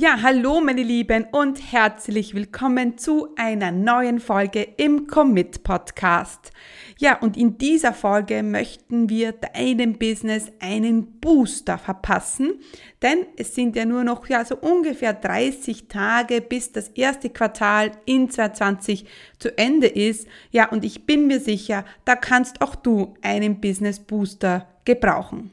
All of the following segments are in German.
Ja, hallo meine Lieben und herzlich willkommen zu einer neuen Folge im Commit Podcast. Ja, und in dieser Folge möchten wir deinem Business einen Booster verpassen, denn es sind ja nur noch ja so ungefähr 30 Tage bis das erste Quartal in 2020 zu Ende ist. Ja, und ich bin mir sicher, da kannst auch du einen Business Booster gebrauchen.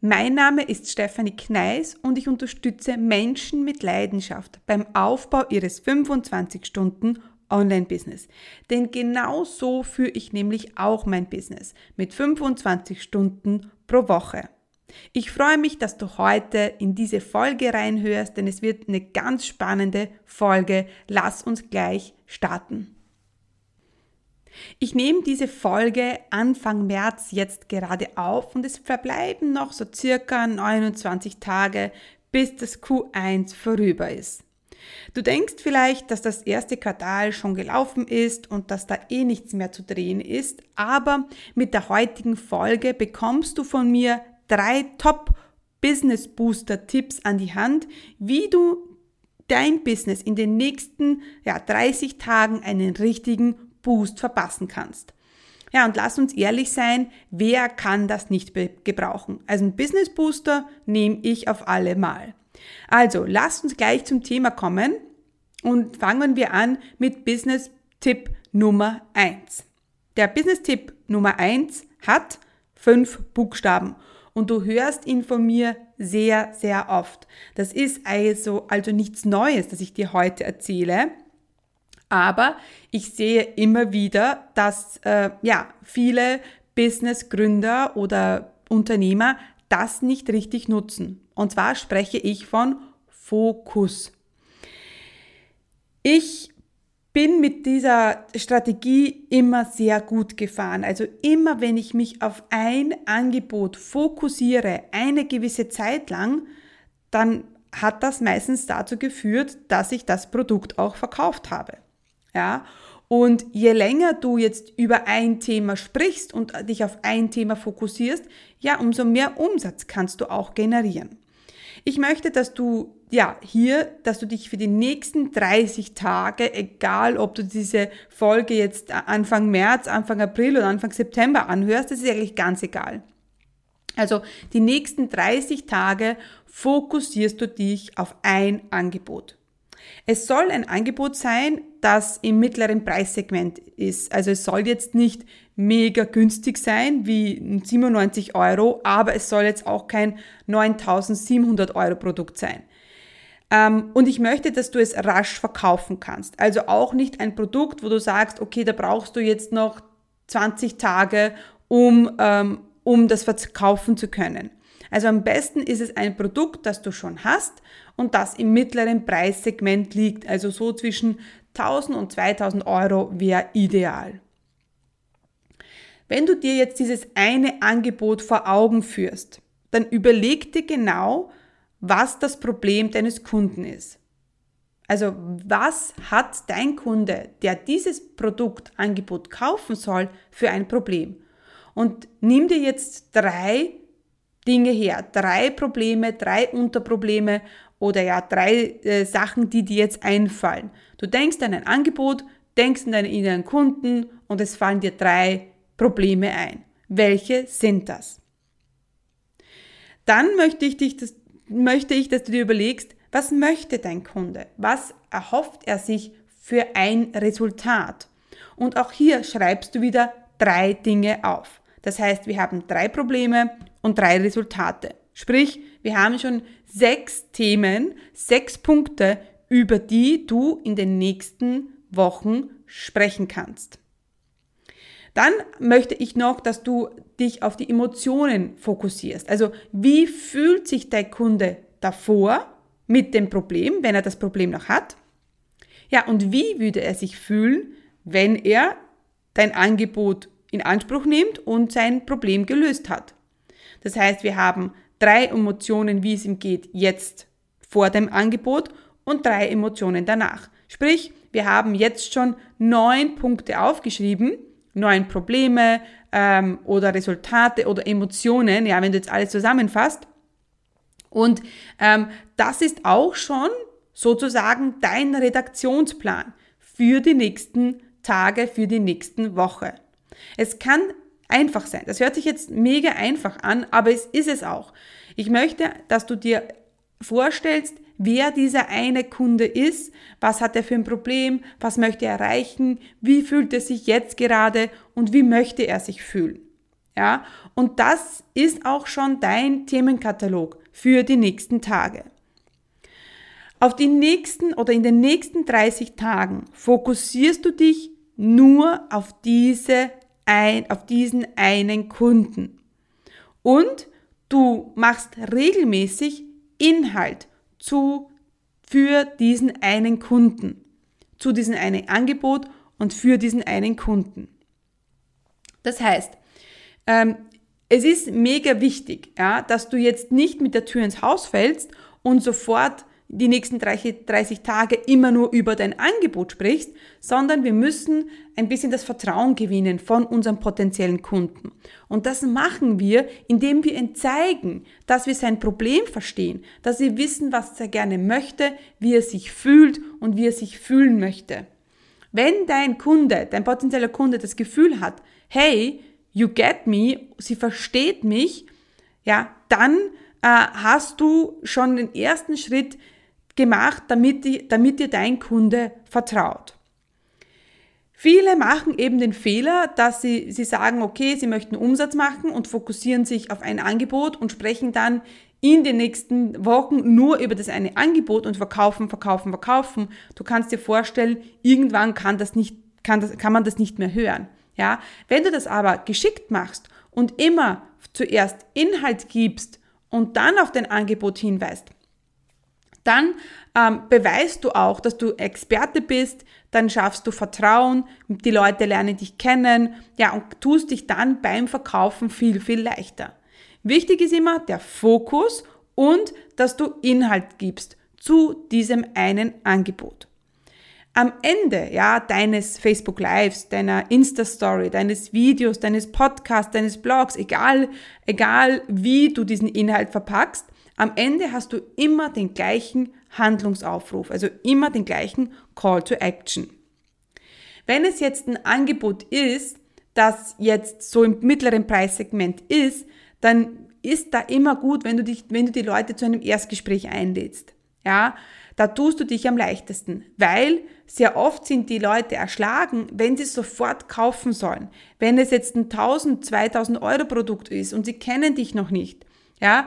Mein Name ist Stefanie Kneis und ich unterstütze Menschen mit Leidenschaft beim Aufbau ihres 25 Stunden Online-Business. Denn genau so führe ich nämlich auch mein Business mit 25 Stunden pro Woche. Ich freue mich, dass du heute in diese Folge reinhörst, denn es wird eine ganz spannende Folge. Lass uns gleich starten. Ich nehme diese Folge Anfang März jetzt gerade auf und es verbleiben noch so circa 29 Tage, bis das Q1 vorüber ist. Du denkst vielleicht, dass das erste Quartal schon gelaufen ist und dass da eh nichts mehr zu drehen ist, aber mit der heutigen Folge bekommst du von mir drei Top Business Booster Tipps an die Hand, wie du dein Business in den nächsten ja, 30 Tagen einen richtigen Boost verpassen kannst. Ja, und lass uns ehrlich sein, wer kann das nicht gebrauchen? Also ein Business Booster nehme ich auf alle Mal. Also, lasst uns gleich zum Thema kommen und fangen wir an mit Business Tipp Nummer 1. Der Business Tipp Nummer 1 hat fünf Buchstaben und du hörst ihn von mir sehr, sehr oft. Das ist also, also nichts Neues, das ich dir heute erzähle. Aber ich sehe immer wieder, dass äh, ja, viele Businessgründer oder Unternehmer das nicht richtig nutzen. Und zwar spreche ich von Fokus. Ich bin mit dieser Strategie immer sehr gut gefahren. Also immer wenn ich mich auf ein Angebot fokussiere, eine gewisse Zeit lang, dann hat das meistens dazu geführt, dass ich das Produkt auch verkauft habe. Ja? Und je länger du jetzt über ein Thema sprichst und dich auf ein Thema fokussierst, ja, umso mehr Umsatz kannst du auch generieren. Ich möchte, dass du ja hier, dass du dich für die nächsten 30 Tage, egal ob du diese Folge jetzt Anfang März, Anfang April oder Anfang September anhörst, das ist eigentlich ganz egal. Also die nächsten 30 Tage fokussierst du dich auf ein Angebot. Es soll ein Angebot sein, das im mittleren Preissegment ist. Also es soll jetzt nicht mega günstig sein wie 97 Euro, aber es soll jetzt auch kein 9700 Euro Produkt sein. Ähm, und ich möchte, dass du es rasch verkaufen kannst. Also auch nicht ein Produkt, wo du sagst, okay, da brauchst du jetzt noch 20 Tage, um, ähm, um das verkaufen zu können. Also am besten ist es ein Produkt, das du schon hast und das im mittleren Preissegment liegt, also so zwischen 1000 und 2000 Euro wäre ideal. Wenn du dir jetzt dieses eine Angebot vor Augen führst, dann überleg dir genau, was das Problem deines Kunden ist. Also was hat dein Kunde, der dieses Produktangebot kaufen soll, für ein Problem? Und nimm dir jetzt drei Dinge her, drei Probleme, drei Unterprobleme oder ja drei äh, Sachen, die dir jetzt einfallen. Du denkst an ein Angebot, denkst an deinen inneren Kunden und es fallen dir drei Probleme ein. Welche sind das? Dann möchte ich, dich das, möchte ich, dass du dir überlegst, was möchte dein Kunde? Was erhofft er sich für ein Resultat? Und auch hier schreibst du wieder drei Dinge auf. Das heißt, wir haben drei Probleme und drei Resultate. Sprich, wir haben schon sechs Themen, sechs Punkte, über die du in den nächsten Wochen sprechen kannst. Dann möchte ich noch, dass du dich auf die Emotionen fokussierst. Also wie fühlt sich dein Kunde davor mit dem Problem, wenn er das Problem noch hat? Ja, und wie würde er sich fühlen, wenn er dein Angebot in Anspruch nimmt und sein Problem gelöst hat? Das heißt, wir haben drei Emotionen, wie es ihm geht, jetzt vor dem Angebot und drei Emotionen danach. Sprich, wir haben jetzt schon neun Punkte aufgeschrieben, neun Probleme ähm, oder Resultate oder Emotionen, ja, wenn du jetzt alles zusammenfasst. Und ähm, das ist auch schon sozusagen dein Redaktionsplan für die nächsten Tage, für die nächsten Woche. Es kann einfach sein. Das hört sich jetzt mega einfach an, aber es ist es auch. Ich möchte, dass du dir vorstellst, wer dieser eine Kunde ist, was hat er für ein Problem, was möchte er erreichen, wie fühlt er sich jetzt gerade und wie möchte er sich fühlen. Ja, und das ist auch schon dein Themenkatalog für die nächsten Tage. Auf die nächsten oder in den nächsten 30 Tagen fokussierst du dich nur auf diese ein, auf diesen einen Kunden. Und du machst regelmäßig Inhalt zu, für diesen einen Kunden, zu diesem einen Angebot und für diesen einen Kunden. Das heißt, ähm, es ist mega wichtig, ja, dass du jetzt nicht mit der Tür ins Haus fällst und sofort die nächsten 30, 30 Tage immer nur über dein Angebot sprichst, sondern wir müssen ein bisschen das Vertrauen gewinnen von unseren potenziellen Kunden. Und das machen wir, indem wir ihm zeigen, dass wir sein Problem verstehen, dass wir wissen, was er gerne möchte, wie er sich fühlt und wie er sich fühlen möchte. Wenn dein Kunde, dein potenzieller Kunde das Gefühl hat, hey, you get me, sie versteht mich, ja, dann äh, hast du schon den ersten Schritt gemacht, damit, die, damit dir dein Kunde vertraut. Viele machen eben den Fehler, dass sie, sie sagen, okay, sie möchten Umsatz machen und fokussieren sich auf ein Angebot und sprechen dann in den nächsten Wochen nur über das eine Angebot und verkaufen, verkaufen, verkaufen. Du kannst dir vorstellen, irgendwann kann das nicht, kann das, kann man das nicht mehr hören. Ja, wenn du das aber geschickt machst und immer zuerst Inhalt gibst und dann auf dein Angebot hinweist, dann ähm, beweist du auch, dass du Experte bist, dann schaffst du Vertrauen, die Leute lernen dich kennen, ja, und tust dich dann beim Verkaufen viel, viel leichter. Wichtig ist immer der Fokus und dass du Inhalt gibst zu diesem einen Angebot. Am Ende, ja, deines Facebook Lives, deiner Insta Story, deines Videos, deines Podcasts, deines Blogs, egal, egal wie du diesen Inhalt verpackst, am Ende hast du immer den gleichen Handlungsaufruf, also immer den gleichen Call to Action. Wenn es jetzt ein Angebot ist, das jetzt so im mittleren Preissegment ist, dann ist da immer gut, wenn du dich, wenn du die Leute zu einem Erstgespräch einlädst. Ja, da tust du dich am leichtesten, weil sehr oft sind die Leute erschlagen, wenn sie sofort kaufen sollen. Wenn es jetzt ein 1000, 2000 Euro Produkt ist und sie kennen dich noch nicht, ja,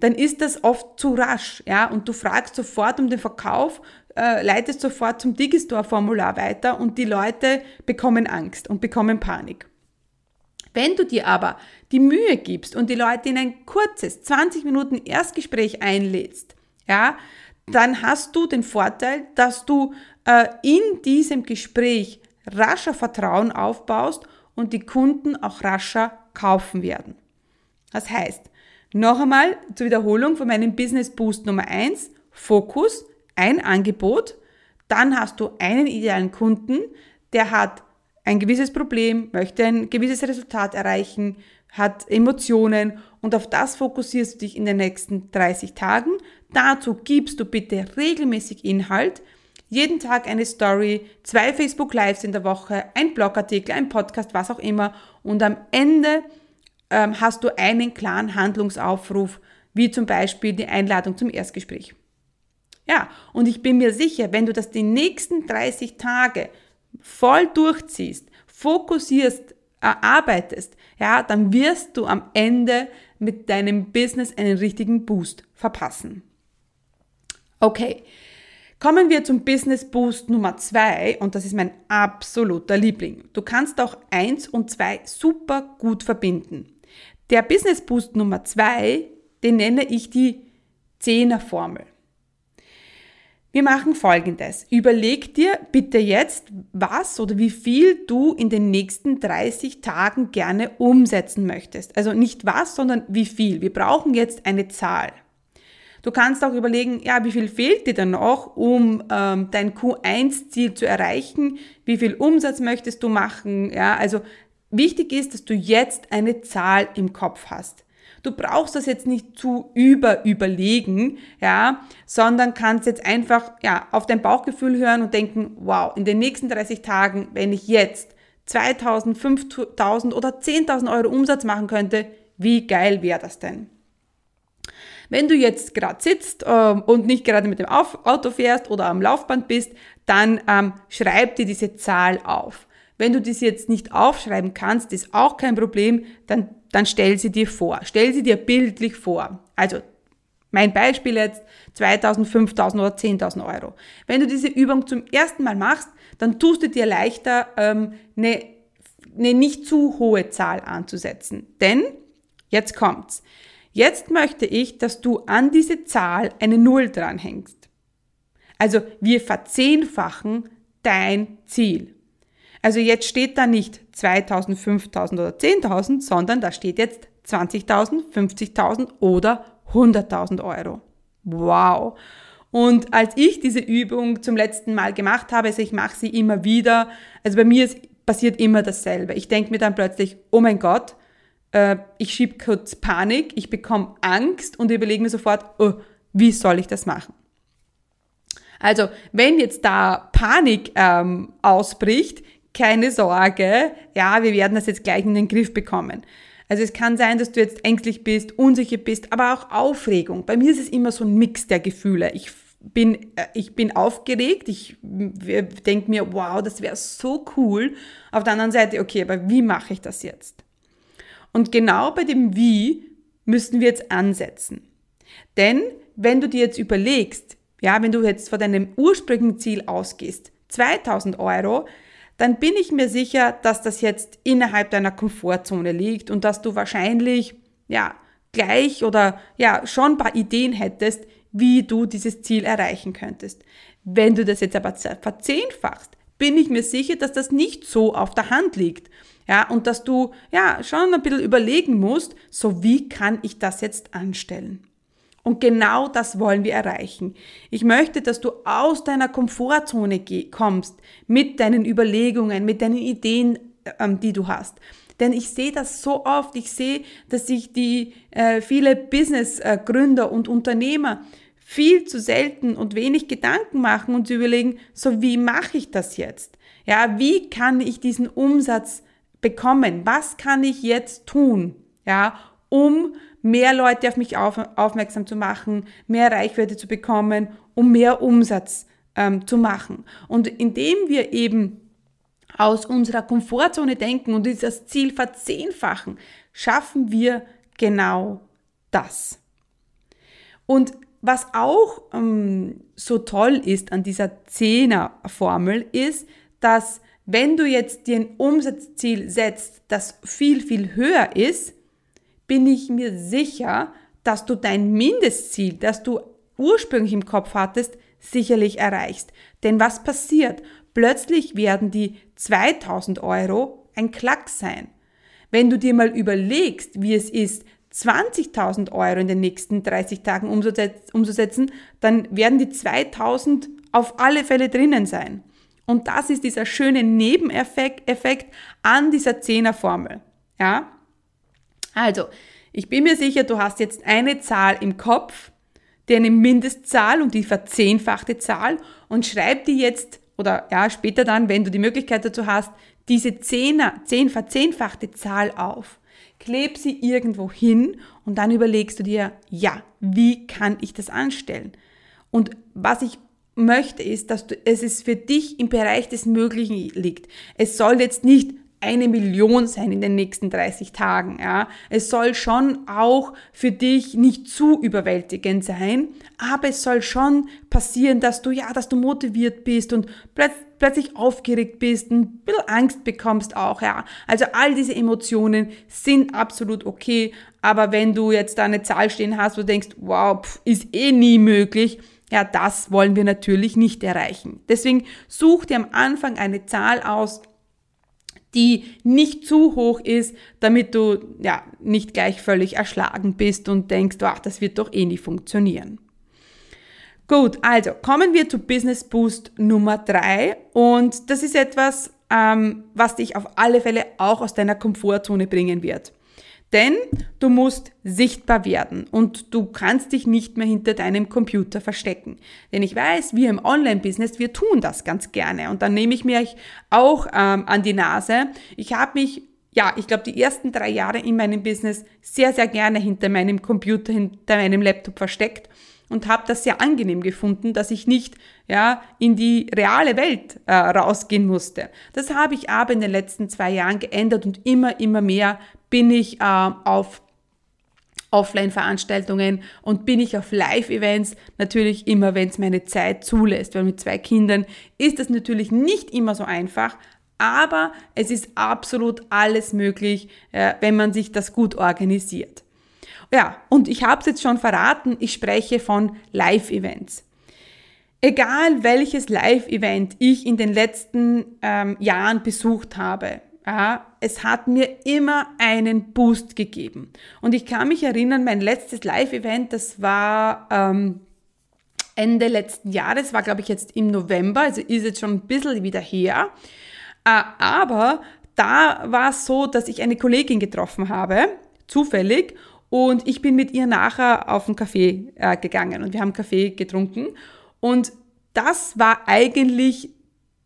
dann ist das oft zu rasch, ja, und du fragst sofort um den Verkauf, äh, leitest sofort zum Digistore-Formular weiter und die Leute bekommen Angst und bekommen Panik. Wenn du dir aber die Mühe gibst und die Leute in ein kurzes 20 Minuten Erstgespräch einlädst, ja, dann hast du den Vorteil, dass du äh, in diesem Gespräch rascher Vertrauen aufbaust und die Kunden auch rascher kaufen werden. Das heißt, noch einmal zur Wiederholung von meinem Business Boost Nummer eins: Fokus, ein Angebot. Dann hast du einen idealen Kunden, der hat ein gewisses Problem, möchte ein gewisses Resultat erreichen, hat Emotionen und auf das fokussierst du dich in den nächsten 30 Tagen. Dazu gibst du bitte regelmäßig Inhalt, jeden Tag eine Story, zwei Facebook Lives in der Woche, ein Blogartikel, ein Podcast, was auch immer und am Ende ähm, hast du einen klaren Handlungsaufruf, wie zum Beispiel die Einladung zum Erstgespräch. Ja, und ich bin mir sicher, wenn du das die nächsten 30 Tage voll durchziehst, fokussierst, erarbeitest, ja, dann wirst du am Ende mit deinem Business einen richtigen Boost verpassen. Okay, Kommen wir zum Business Boost Nummer zwei und das ist mein absoluter Liebling. Du kannst auch eins und zwei super gut verbinden. Der Business Boost Nummer zwei, den nenne ich die Zehner-Formel. Wir machen folgendes. Überleg dir bitte jetzt, was oder wie viel du in den nächsten 30 Tagen gerne umsetzen möchtest. Also nicht was, sondern wie viel. Wir brauchen jetzt eine Zahl. Du kannst auch überlegen, ja, wie viel fehlt dir dann noch, um ähm, dein Q1-Ziel zu erreichen? Wie viel Umsatz möchtest du machen? Ja, also wichtig ist, dass du jetzt eine Zahl im Kopf hast. Du brauchst das jetzt nicht zu über überlegen, ja, sondern kannst jetzt einfach, ja, auf dein Bauchgefühl hören und denken, wow, in den nächsten 30 Tagen, wenn ich jetzt 2000, 5000 oder 10.000 Euro Umsatz machen könnte, wie geil wäre das denn? Wenn du jetzt gerade sitzt ähm, und nicht gerade mit dem Auto fährst oder am Laufband bist, dann ähm, schreib dir diese Zahl auf. Wenn du das jetzt nicht aufschreiben kannst, ist auch kein Problem, dann dann stell sie dir vor. Stell sie dir bildlich vor. Also mein Beispiel jetzt 2000, 5000 oder 10.000 Euro. Wenn du diese Übung zum ersten Mal machst, dann tust du dir leichter, ähm, eine, eine nicht zu hohe Zahl anzusetzen. Denn, jetzt kommt's. Jetzt möchte ich, dass du an diese Zahl eine Null dranhängst. Also wir verzehnfachen dein Ziel. Also jetzt steht da nicht 2000, 5000 oder 10.000, sondern da steht jetzt 20.000, 50.000 oder 100.000 Euro. Wow. Und als ich diese Übung zum letzten Mal gemacht habe, also ich mache sie immer wieder, also bei mir ist, passiert immer dasselbe. Ich denke mir dann plötzlich, oh mein Gott, äh, ich schiebe kurz Panik, ich bekomme Angst und überlege mir sofort, oh, wie soll ich das machen? Also, wenn jetzt da Panik ähm, ausbricht, keine Sorge, ja, wir werden das jetzt gleich in den Griff bekommen. Also es kann sein, dass du jetzt ängstlich bist, unsicher bist, aber auch Aufregung. Bei mir ist es immer so ein Mix der Gefühle. Ich bin, äh, ich bin aufgeregt, ich denke mir, wow, das wäre so cool. Auf der anderen Seite, okay, aber wie mache ich das jetzt? Und genau bei dem Wie müssen wir jetzt ansetzen. Denn wenn du dir jetzt überlegst, ja, wenn du jetzt von deinem ursprünglichen Ziel ausgehst, 2000 Euro, dann bin ich mir sicher, dass das jetzt innerhalb deiner Komfortzone liegt und dass du wahrscheinlich, ja, gleich oder ja, schon ein paar Ideen hättest, wie du dieses Ziel erreichen könntest. Wenn du das jetzt aber verzehnfachst, bin ich mir sicher, dass das nicht so auf der Hand liegt. Ja, und dass du ja schon ein bisschen überlegen musst, so wie kann ich das jetzt anstellen? Und genau das wollen wir erreichen. Ich möchte, dass du aus deiner Komfortzone kommst mit deinen Überlegungen, mit deinen Ideen, ähm, die du hast. Denn ich sehe das so oft. Ich sehe, dass sich die äh, viele Business-Gründer und Unternehmer viel zu selten und wenig Gedanken machen und überlegen, so wie mache ich das jetzt? Ja, wie kann ich diesen Umsatz bekommen? Was kann ich jetzt tun? Ja, um mehr Leute auf mich auf, aufmerksam zu machen, mehr Reichweite zu bekommen, um mehr Umsatz ähm, zu machen. Und indem wir eben aus unserer Komfortzone denken und dieses Ziel verzehnfachen, schaffen wir genau das. Und was auch ähm, so toll ist an dieser Zehner-Formel ist, dass wenn du jetzt dir ein Umsatzziel setzt, das viel, viel höher ist, bin ich mir sicher, dass du dein Mindestziel, das du ursprünglich im Kopf hattest, sicherlich erreichst. Denn was passiert? Plötzlich werden die 2000 Euro ein Klack sein. Wenn du dir mal überlegst, wie es ist, 20.000 Euro in den nächsten 30 Tagen umzusetzen, dann werden die 2000 auf alle Fälle drinnen sein. Und das ist dieser schöne Nebeneffekt Effekt an dieser Zehnerformel. Ja? Also, ich bin mir sicher, du hast jetzt eine Zahl im Kopf, deine Mindestzahl und die verzehnfachte Zahl und schreib dir jetzt oder ja, später dann, wenn du die Möglichkeit dazu hast, diese Zehner, zehn verzehnfachte Zahl auf. Kleb sie irgendwo hin und dann überlegst du dir, ja, wie kann ich das anstellen? Und was ich möchte, ist, dass du, es ist für dich im Bereich des Möglichen liegt. Es soll jetzt nicht eine Million sein in den nächsten 30 Tagen. Ja. Es soll schon auch für dich nicht zu überwältigend sein, aber es soll schon passieren, dass du ja, dass du motiviert bist und plötzlich aufgeregt bist, ein bisschen Angst bekommst auch, ja. Also all diese Emotionen sind absolut okay, aber wenn du jetzt da eine Zahl stehen hast, wo du denkst, wow, pff, ist eh nie möglich, ja, das wollen wir natürlich nicht erreichen. Deswegen such dir am Anfang eine Zahl aus, die nicht zu hoch ist, damit du ja nicht gleich völlig erschlagen bist und denkst, ach, das wird doch eh nie funktionieren. Gut, also kommen wir zu Business Boost Nummer drei und das ist etwas, ähm, was dich auf alle Fälle auch aus deiner Komfortzone bringen wird. Denn du musst sichtbar werden und du kannst dich nicht mehr hinter deinem Computer verstecken. Denn ich weiß, wir im Online-Business, wir tun das ganz gerne. Und dann nehme ich mir auch ähm, an die Nase. Ich habe mich, ja, ich glaube, die ersten drei Jahre in meinem Business sehr, sehr gerne hinter meinem Computer, hinter meinem Laptop versteckt und habe das sehr angenehm gefunden, dass ich nicht ja in die reale Welt äh, rausgehen musste. Das habe ich aber in den letzten zwei Jahren geändert und immer immer mehr bin ich äh, auf Offline-Veranstaltungen und bin ich auf Live-Events, natürlich immer, wenn es meine Zeit zulässt, weil mit zwei Kindern ist das natürlich nicht immer so einfach, aber es ist absolut alles möglich, äh, wenn man sich das gut organisiert. Ja, und ich habe es jetzt schon verraten, ich spreche von Live-Events. Egal welches Live-Event ich in den letzten ähm, Jahren besucht habe, ja, es hat mir immer einen Boost gegeben. Und ich kann mich erinnern, mein letztes Live-Event, das war ähm, Ende letzten Jahres, war glaube ich jetzt im November, also ist jetzt schon ein bisschen wieder her. Äh, aber da war es so, dass ich eine Kollegin getroffen habe, zufällig, und ich bin mit ihr nachher auf einen Kaffee äh, gegangen und wir haben Kaffee getrunken. Und das war eigentlich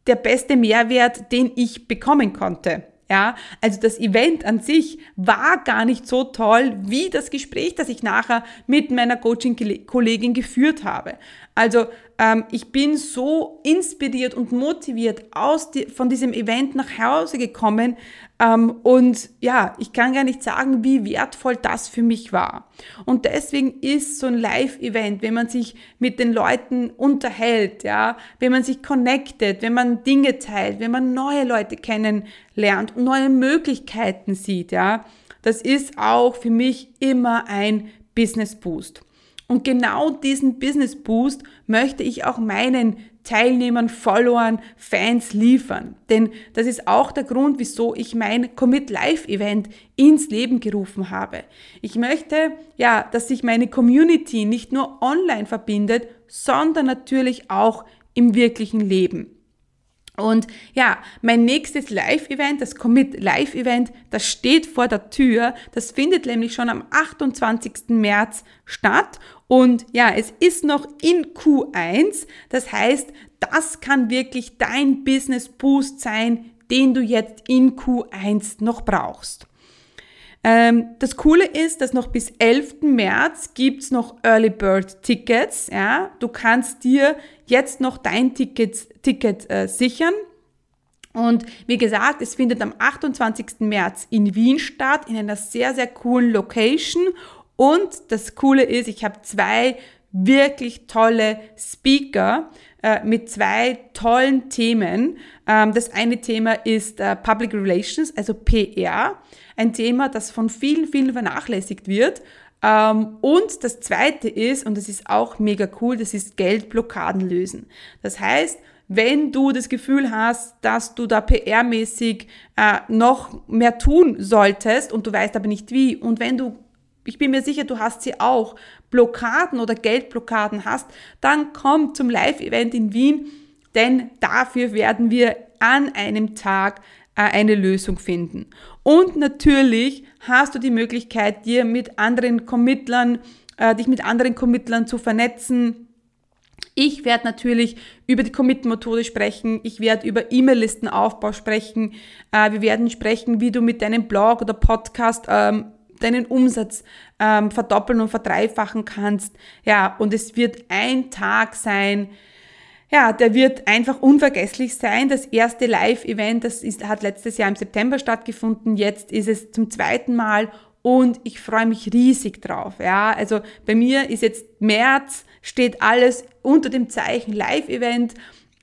der beste Mehrwert, den ich bekommen konnte. Ja, also das Event an sich war gar nicht so toll wie das Gespräch, das ich nachher mit meiner Coaching-Kollegin geführt habe. Also ähm, ich bin so inspiriert und motiviert aus die, von diesem Event nach Hause gekommen ähm, und ja, ich kann gar nicht sagen, wie wertvoll das für mich war. Und deswegen ist so ein Live-Event, wenn man sich mit den Leuten unterhält, ja, wenn man sich connectet, wenn man Dinge teilt, wenn man neue Leute kennenlernt und neue Möglichkeiten sieht, ja, das ist auch für mich immer ein Business Boost. Und genau diesen Business Boost möchte ich auch meinen Teilnehmern, Followern, Fans liefern. Denn das ist auch der Grund, wieso ich mein Commit Live Event ins Leben gerufen habe. Ich möchte, ja, dass sich meine Community nicht nur online verbindet, sondern natürlich auch im wirklichen Leben. Und ja, mein nächstes Live-Event, das Commit Live-Event, das steht vor der Tür. Das findet nämlich schon am 28. März statt. Und ja, es ist noch in Q1. Das heißt, das kann wirklich dein Business Boost sein, den du jetzt in Q1 noch brauchst. Ähm, das Coole ist, dass noch bis 11. März gibt's noch Early Bird Tickets. Ja? Du kannst dir jetzt noch dein Ticket, Ticket äh, sichern. Und wie gesagt, es findet am 28. März in Wien statt, in einer sehr, sehr coolen Location. Und das Coole ist, ich habe zwei wirklich tolle Speaker äh, mit zwei tollen Themen. Ähm, das eine Thema ist äh, Public Relations, also PR, ein Thema, das von vielen, vielen vernachlässigt wird. Ähm, und das zweite ist, und das ist auch mega cool, das ist Geldblockaden lösen. Das heißt, wenn du das Gefühl hast, dass du da PR-mäßig äh, noch mehr tun solltest und du weißt aber nicht wie, und wenn du ich bin mir sicher, du hast sie auch, Blockaden oder Geldblockaden hast, dann komm zum Live-Event in Wien, denn dafür werden wir an einem Tag äh, eine Lösung finden. Und natürlich hast du die Möglichkeit, dir mit anderen Committlern, äh, dich mit anderen Committlern zu vernetzen. Ich werde natürlich über die Commit-Methode sprechen. Ich werde über E-Mail-Listenaufbau sprechen. Äh, wir werden sprechen, wie du mit deinem Blog oder Podcast ähm, deinen Umsatz ähm, verdoppeln und verdreifachen kannst. Ja, und es wird ein Tag sein, ja, der wird einfach unvergesslich sein. Das erste Live-Event, das ist, hat letztes Jahr im September stattgefunden. Jetzt ist es zum zweiten Mal und ich freue mich riesig drauf. Ja, also bei mir ist jetzt März, steht alles unter dem Zeichen Live-Event.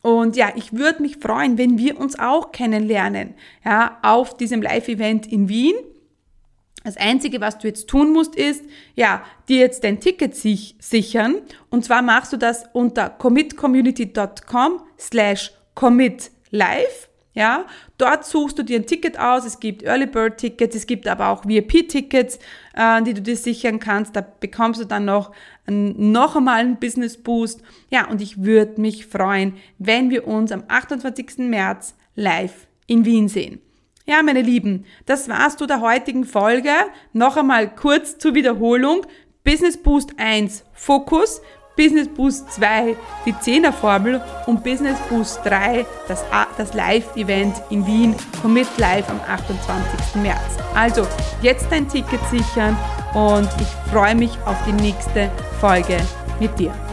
Und ja, ich würde mich freuen, wenn wir uns auch kennenlernen, ja, auf diesem Live-Event in Wien. Das Einzige, was du jetzt tun musst, ist, ja, dir jetzt dein Ticket sich sichern. Und zwar machst du das unter commitcommunity.com slash commitlive. Ja, dort suchst du dir ein Ticket aus. Es gibt Early Bird Tickets, es gibt aber auch VIP-Tickets, äh, die du dir sichern kannst. Da bekommst du dann noch einen, noch einmal einen Business Boost. Ja, und ich würde mich freuen, wenn wir uns am 28. März live in Wien sehen. Ja, meine Lieben, das war's zu der heutigen Folge. Noch einmal kurz zur Wiederholung. Business Boost 1 Fokus, Business Boost 2 die 10er Formel und Business Boost 3 das, das Live-Event in Wien Commit Live am 28. März. Also jetzt dein Ticket sichern und ich freue mich auf die nächste Folge mit dir.